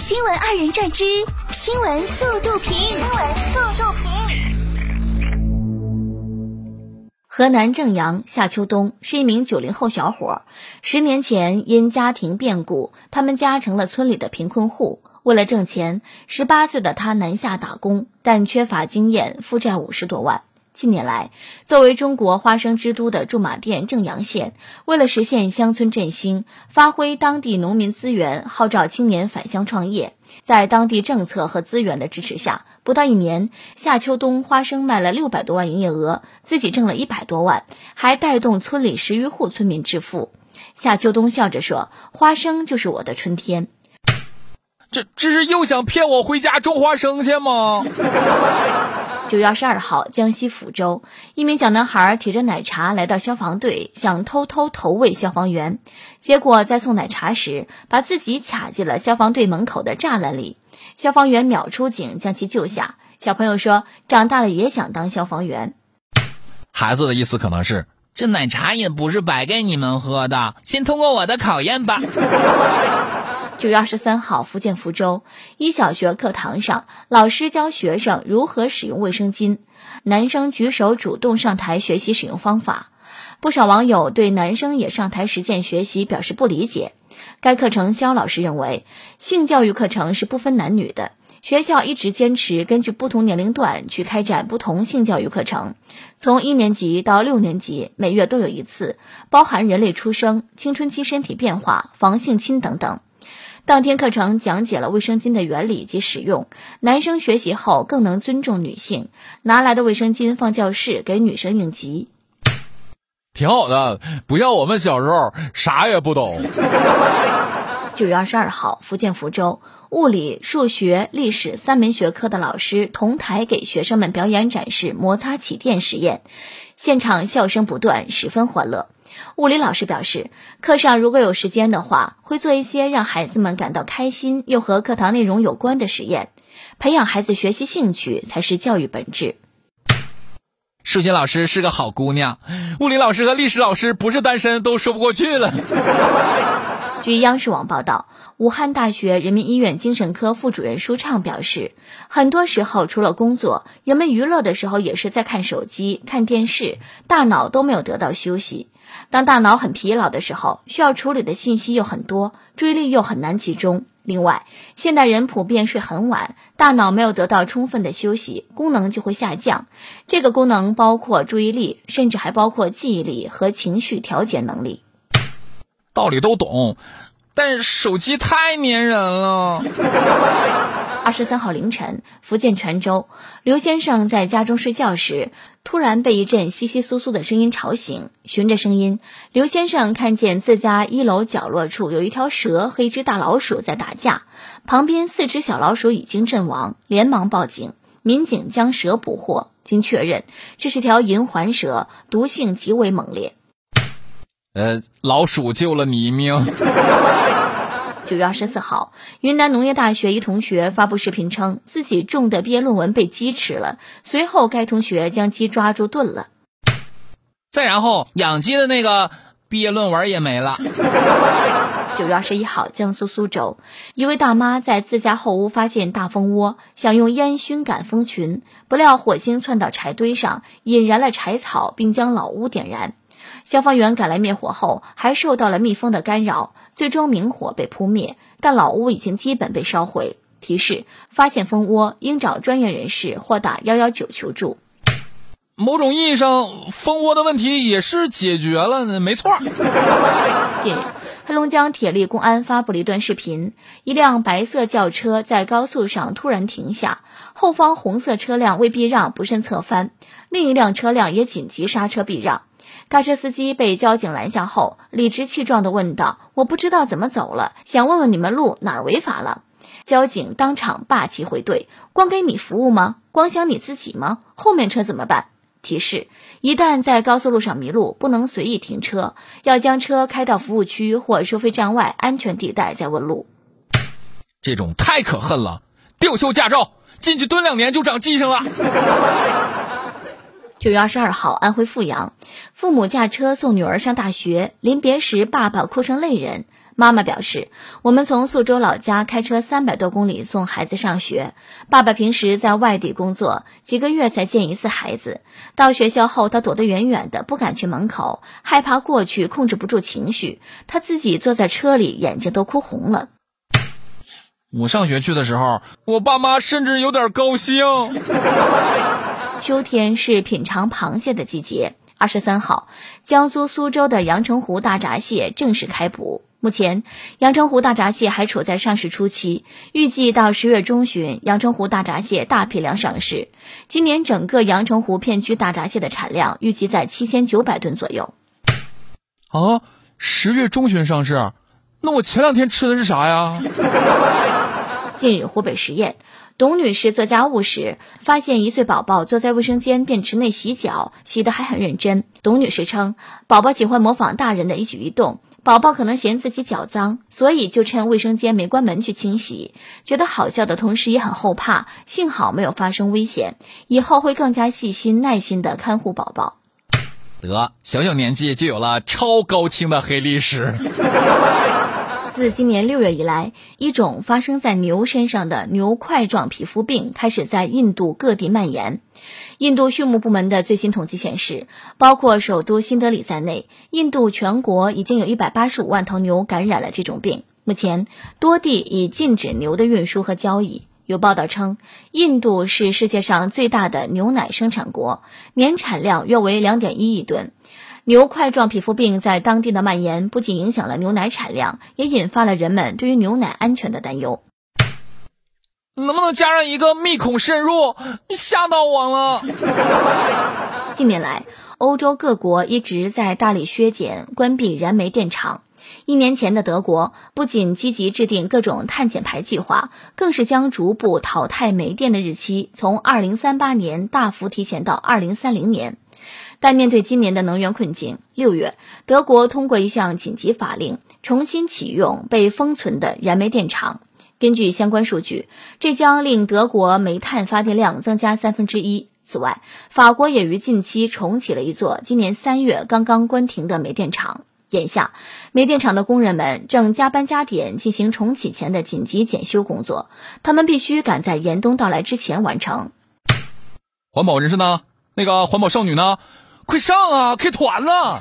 新闻二人转之新闻速度评。新闻速度评。河南正阳夏秋冬是一名九零后小伙，十年前因家庭变故，他们家成了村里的贫困户。为了挣钱，十八岁的他南下打工，但缺乏经验，负债五十多万。近年来，作为中国花生之都的驻马店正阳县，为了实现乡村振兴，发挥当地农民资源，号召青年返乡创业。在当地政策和资源的支持下，不到一年，夏秋冬花生卖了六百多万营业额，自己挣了一百多万，还带动村里十余户村民致富。夏秋冬笑着说：“花生就是我的春天。”这这是又想骗我回家种花生去吗？九月二十二号，江西抚州，一名小男孩提着奶茶来到消防队，想偷偷投喂消防员，结果在送奶茶时，把自己卡进了消防队门口的栅栏里。消防员秒出警将其救下。小朋友说，长大了也想当消防员。孩子的意思可能是，这奶茶也不是白给你们喝的，先通过我的考验吧。九月二十三号，福建福州一小学课堂上，老师教学生如何使用卫生巾，男生举手主动上台学习使用方法。不少网友对男生也上台实践学习表示不理解。该课程肖老师认为，性教育课程是不分男女的，学校一直坚持根据不同年龄段去开展不同性教育课程，从一年级到六年级，每月都有一次，包含人类出生、青春期身体变化、防性侵等等。当天课程讲解了卫生巾的原理及使用，男生学习后更能尊重女性，拿来的卫生巾放教室给女生应急，挺好的，不像我们小时候啥也不懂。九月二十二号，福建福州。物理、数学、历史三门学科的老师同台给学生们表演展示摩擦起电实验，现场笑声不断，十分欢乐。物理老师表示，课上如果有时间的话，会做一些让孩子们感到开心又和课堂内容有关的实验，培养孩子学习兴趣才是教育本质。数学老师是个好姑娘，物理老师和历史老师不是单身都说不过去了。据央视网报道，武汉大学人民医院精神科副主任舒畅表示，很多时候除了工作，人们娱乐的时候也是在看手机、看电视，大脑都没有得到休息。当大脑很疲劳的时候，需要处理的信息又很多，注意力又很难集中。另外，现代人普遍睡很晚，大脑没有得到充分的休息，功能就会下降。这个功能包括注意力，甚至还包括记忆力和情绪调节能力。道理都懂，但是手机太粘人了。二十三号凌晨，福建泉州，刘先生在家中睡觉时，突然被一阵窸窸窣窣的声音吵醒。循着声音，刘先生看见自家一楼角落处有一条蛇和一只大老鼠在打架，旁边四只小老鼠已经阵亡，连忙报警。民警将蛇捕获，经确认，这是条银环蛇，毒性极为猛烈。呃，老鼠救了你一命。九月二十四号，云南农业大学一同学发布视频称，自己种的毕业论文被鸡吃了。随后，该同学将鸡抓住炖了。再然后，养鸡的那个毕业论文也没了。九月二十一号，江苏苏州，一位大妈在自家后屋发现大蜂窝，想用烟熏赶蜂群，不料火星窜到柴堆上，引燃了柴草，并将老屋点燃。消防员赶来灭火后，还受到了蜜蜂的干扰，最终明火被扑灭，但老屋已经基本被烧毁。提示：发现蜂窝应找专业人士或打幺幺九求助。某种意义上，蜂窝的问题也是解决了，没错。近日，黑龙江铁力公安发布了一段视频：一辆白色轿车在高速上突然停下，后方红色车辆为避让不慎侧翻，另一辆车辆也紧急刹车避让。该车司机被交警拦下后，理直气壮地问道：“我不知道怎么走了，想问问你们路哪儿违法了？”交警当场霸气回怼：“光给你服务吗？光想你自己吗？后面车怎么办？”提示：一旦在高速路上迷路，不能随意停车，要将车开到服务区或收费站外安全地带再问路。这种太可恨了！吊销驾照，进去蹲两年就长记性了。九月二十二号，安徽阜阳，父母驾车送女儿上大学，临别时，爸爸哭成泪人。妈妈表示，我们从宿州老家开车三百多公里送孩子上学。爸爸平时在外地工作，几个月才见一次孩子。到学校后，他躲得远远的，不敢去门口，害怕过去，控制不住情绪。他自己坐在车里，眼睛都哭红了。我上学去的时候，我爸妈甚至有点高兴。秋天是品尝螃蟹的季节。二十三号，江苏苏州的阳澄湖大闸蟹正式开捕。目前，阳澄湖大闸蟹还处在上市初期，预计到十月中旬，阳澄湖大闸蟹大批量上市。今年整个阳澄湖片区大闸蟹的产量预计在七千九百吨左右。啊，十月中旬上市，那我前两天吃的是啥呀？近日，湖北十堰，董女士做家务时，发现一岁宝宝坐在卫生间便池内洗脚，洗得还很认真。董女士称，宝宝喜欢模仿大人的一举一动。宝宝可能嫌自己脚脏，所以就趁卫生间没关门去清洗，觉得好笑的同时也很后怕。幸好没有发生危险，以后会更加细心耐心的看护宝宝。得，小小年纪就有了超高清的黑历史。自今年六月以来，一种发生在牛身上的牛块状皮肤病开始在印度各地蔓延。印度畜牧部门的最新统计显示，包括首都新德里在内，印度全国已经有一百八十五万头牛感染了这种病。目前，多地已禁止牛的运输和交易。有报道称，印度是世界上最大的牛奶生产国，年产量约为两点一亿吨。牛块状皮肤病在当地的蔓延，不仅影响了牛奶产量，也引发了人们对于牛奶安全的担忧。能不能加上一个密孔渗入？吓到我了！近年来，欧洲各国一直在大力削减、关闭燃煤电厂。一年前的德国不仅积极制定各种碳减排计划，更是将逐步淘汰煤电的日期从2038年大幅提前到2030年。但面对今年的能源困境，六月，德国通过一项紧急法令，重新启用被封存的燃煤电厂。根据相关数据，这将令德国煤炭发电量增加三分之一。此外，法国也于近期重启了一座今年三月刚刚关停的煤电厂。眼下，煤电厂的工人们正加班加点进行重启前的紧急检修工作，他们必须赶在严冬到来之前完成。环保人士呢？那个环保少女呢？快上啊！开团了！